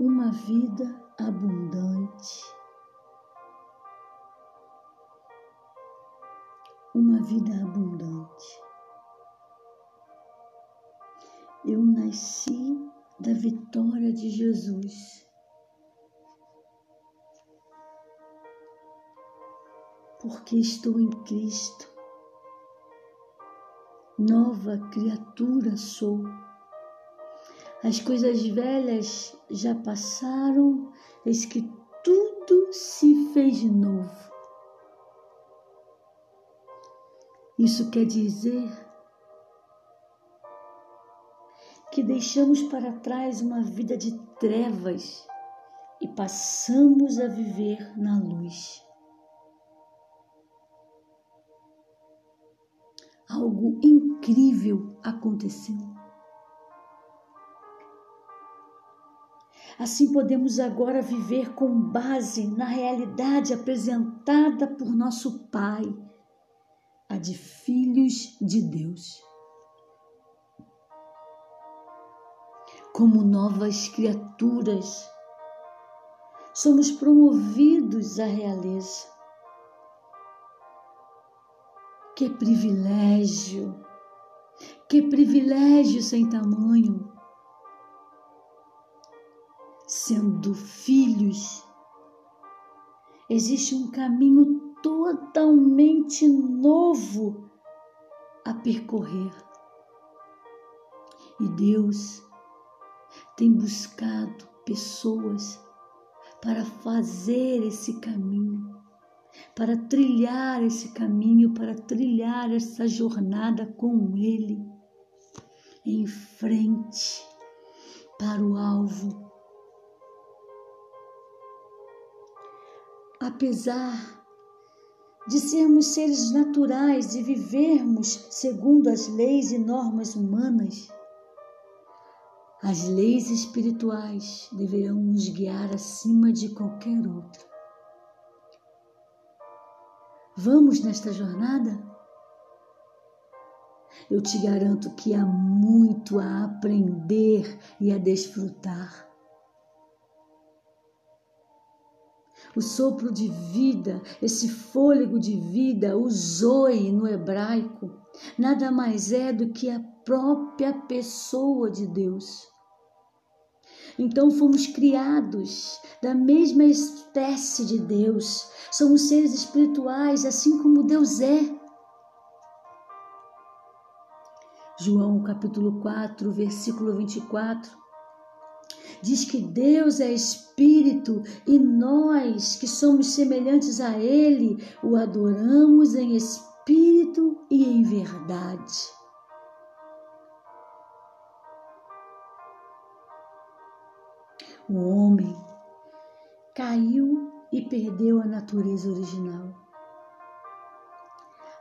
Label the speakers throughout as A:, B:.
A: uma vida abundante. Uma vida abundante. Eu nasci da vitória de Jesus. Porque estou em Cristo. Nova criatura sou. As coisas velhas já passaram, eis que tudo se fez novo. Isso quer dizer que deixamos para trás uma vida de trevas e passamos a viver na luz. Algo incrível aconteceu. Assim podemos agora viver com base na realidade apresentada por nosso Pai, a de filhos de Deus. como novas criaturas. Somos promovidos à realeza. Que privilégio! Que privilégio sem tamanho! Sendo filhos, existe um caminho totalmente novo a percorrer. E Deus tem buscado pessoas para fazer esse caminho, para trilhar esse caminho, para trilhar essa jornada com Ele em frente para o alvo. Apesar de sermos seres naturais e vivermos segundo as leis e normas humanas, as leis espirituais deverão nos guiar acima de qualquer outra. Vamos nesta jornada? Eu te garanto que há muito a aprender e a desfrutar. O sopro de vida, esse fôlego de vida, o zoe no hebraico, nada mais é do que a própria pessoa de Deus. Então fomos criados da mesma espécie de Deus. Somos seres espirituais, assim como Deus é. João capítulo 4, versículo 24 diz que Deus é espírito e nós, que somos semelhantes a Ele, o adoramos em espírito e em verdade. O homem caiu e perdeu a natureza original.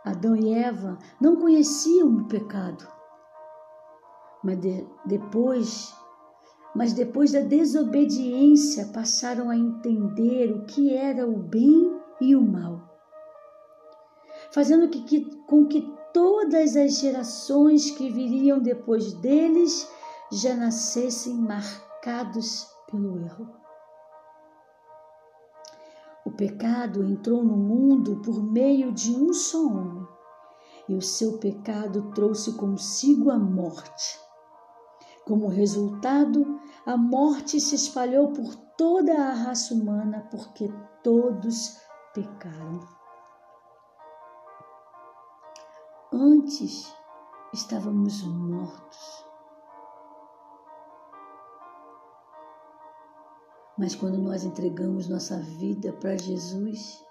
A: Adão e Eva não conheciam o pecado, mas de, depois, mas depois da desobediência passaram a entender o que era o bem e o mal, fazendo que, que, com que todas as gerações que viriam depois deles já nascessem marcados pelo erro. O pecado entrou no mundo por meio de um só homem, e o seu pecado trouxe consigo a morte. Como resultado, a morte se espalhou por toda a raça humana, porque todos pecaram. Antes estávamos mortos Mas quando nós entregamos nossa vida para Jesus,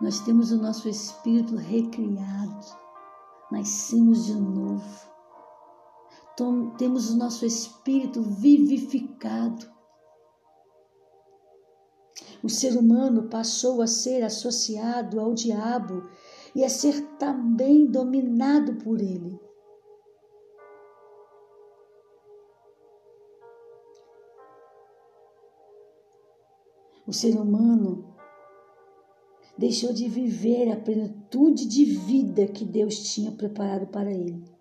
A: nós temos o nosso espírito recriado, nascemos de novo, temos o nosso espírito vivificado. O ser humano passou a ser associado ao diabo e a ser também dominado por ele. O ser humano deixou de viver a plenitude de vida que Deus tinha preparado para ele.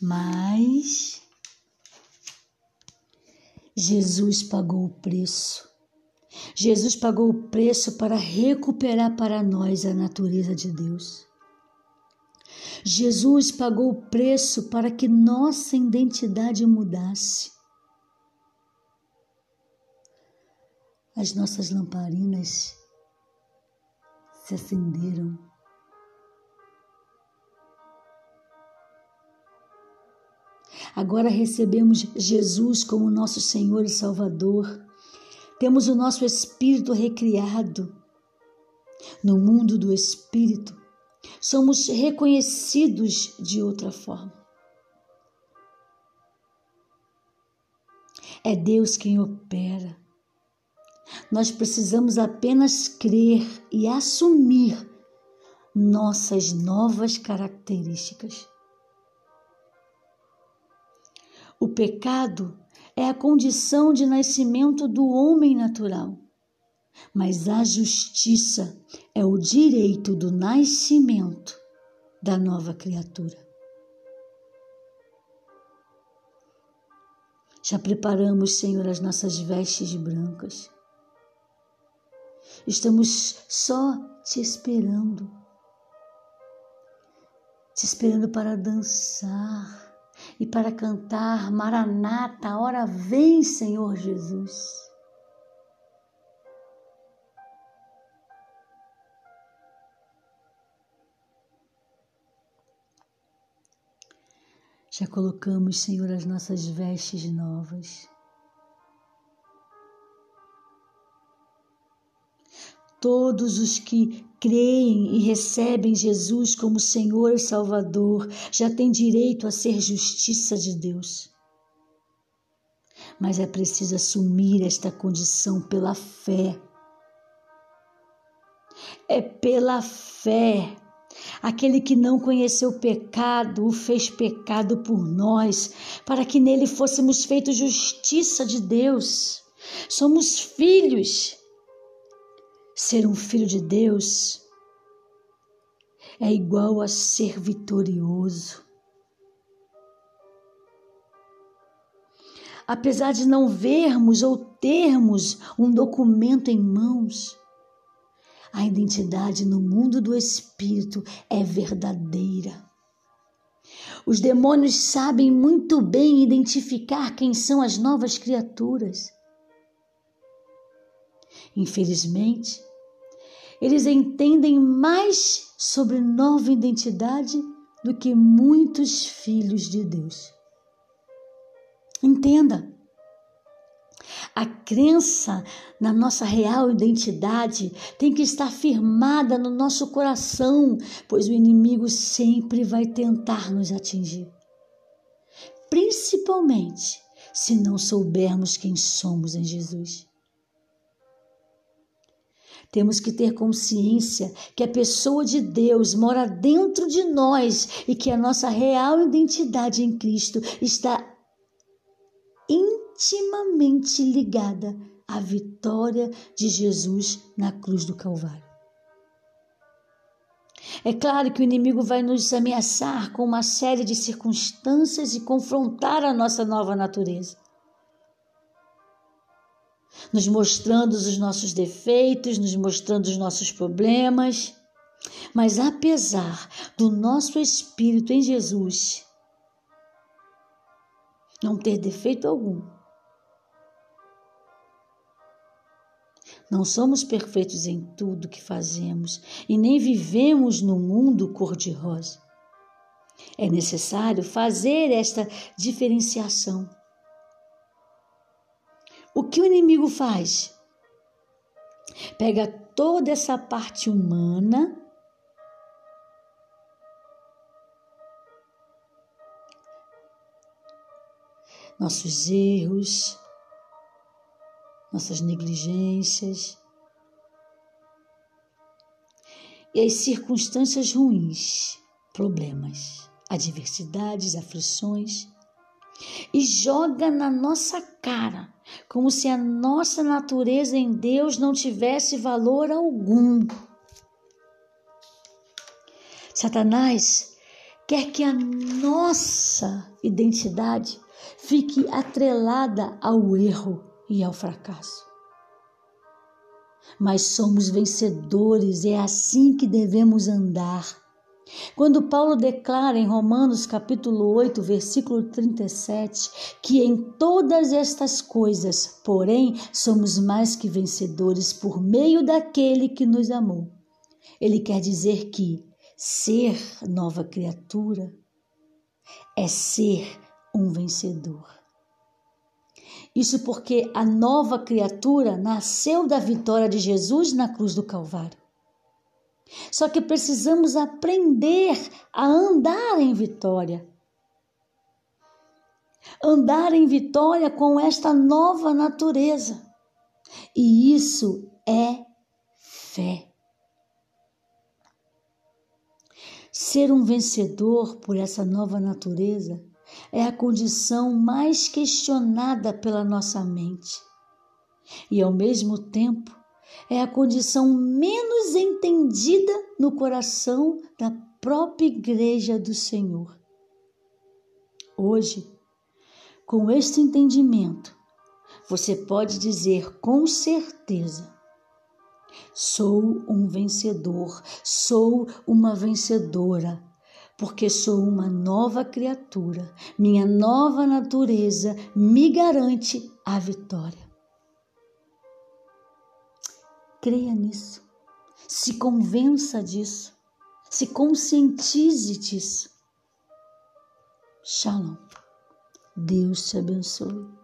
A: Mas Jesus pagou o preço. Jesus pagou o preço para recuperar para nós a natureza de Deus. Jesus pagou o preço para que nossa identidade mudasse. As nossas lamparinas se acenderam. Agora recebemos Jesus como nosso Senhor e Salvador. Temos o nosso espírito recriado. No mundo do espírito, somos reconhecidos de outra forma. É Deus quem opera. Nós precisamos apenas crer e assumir nossas novas características. O pecado é a condição de nascimento do homem natural, mas a justiça é o direito do nascimento da nova criatura. Já preparamos, Senhor, as nossas vestes brancas. Estamos só te esperando, te esperando para dançar e para cantar Maranata, hora vem, Senhor Jesus. Já colocamos, Senhor, as nossas vestes novas. Todos os que creem e recebem Jesus como Senhor e Salvador já têm direito a ser justiça de Deus. Mas é preciso assumir esta condição pela fé. É pela fé. Aquele que não conheceu o pecado, o fez pecado por nós, para que nele fôssemos feitos justiça de Deus. Somos filhos Ser um filho de Deus é igual a ser vitorioso. Apesar de não vermos ou termos um documento em mãos, a identidade no mundo do espírito é verdadeira. Os demônios sabem muito bem identificar quem são as novas criaturas. Infelizmente, eles entendem mais sobre nova identidade do que muitos filhos de Deus. Entenda, a crença na nossa real identidade tem que estar firmada no nosso coração, pois o inimigo sempre vai tentar nos atingir. Principalmente se não soubermos quem somos em Jesus. Temos que ter consciência que a pessoa de Deus mora dentro de nós e que a nossa real identidade em Cristo está intimamente ligada à vitória de Jesus na cruz do Calvário. É claro que o inimigo vai nos ameaçar com uma série de circunstâncias e confrontar a nossa nova natureza nos mostrando os nossos defeitos, nos mostrando os nossos problemas. Mas apesar do nosso espírito em Jesus não ter defeito algum, não somos perfeitos em tudo que fazemos e nem vivemos no mundo cor-de-rosa. É necessário fazer esta diferenciação o que o inimigo faz? Pega toda essa parte humana nossos erros, nossas negligências e as circunstâncias ruins, problemas, adversidades, aflições e joga na nossa cara, como se a nossa natureza em Deus não tivesse valor algum. Satanás quer que a nossa identidade fique atrelada ao erro e ao fracasso. Mas somos vencedores, é assim que devemos andar. Quando Paulo declara em Romanos capítulo 8, versículo 37, que em todas estas coisas, porém, somos mais que vencedores por meio daquele que nos amou. Ele quer dizer que ser nova criatura é ser um vencedor. Isso porque a nova criatura nasceu da vitória de Jesus na cruz do Calvário. Só que precisamos aprender a andar em vitória. Andar em vitória com esta nova natureza. E isso é fé. Ser um vencedor por essa nova natureza é a condição mais questionada pela nossa mente. E ao mesmo tempo, é a condição menos entendida no coração da própria Igreja do Senhor. Hoje, com este entendimento, você pode dizer com certeza: sou um vencedor, sou uma vencedora, porque sou uma nova criatura. Minha nova natureza me garante a vitória. Creia nisso. Se convença disso. Se conscientize disso. Shalom. Deus te abençoe.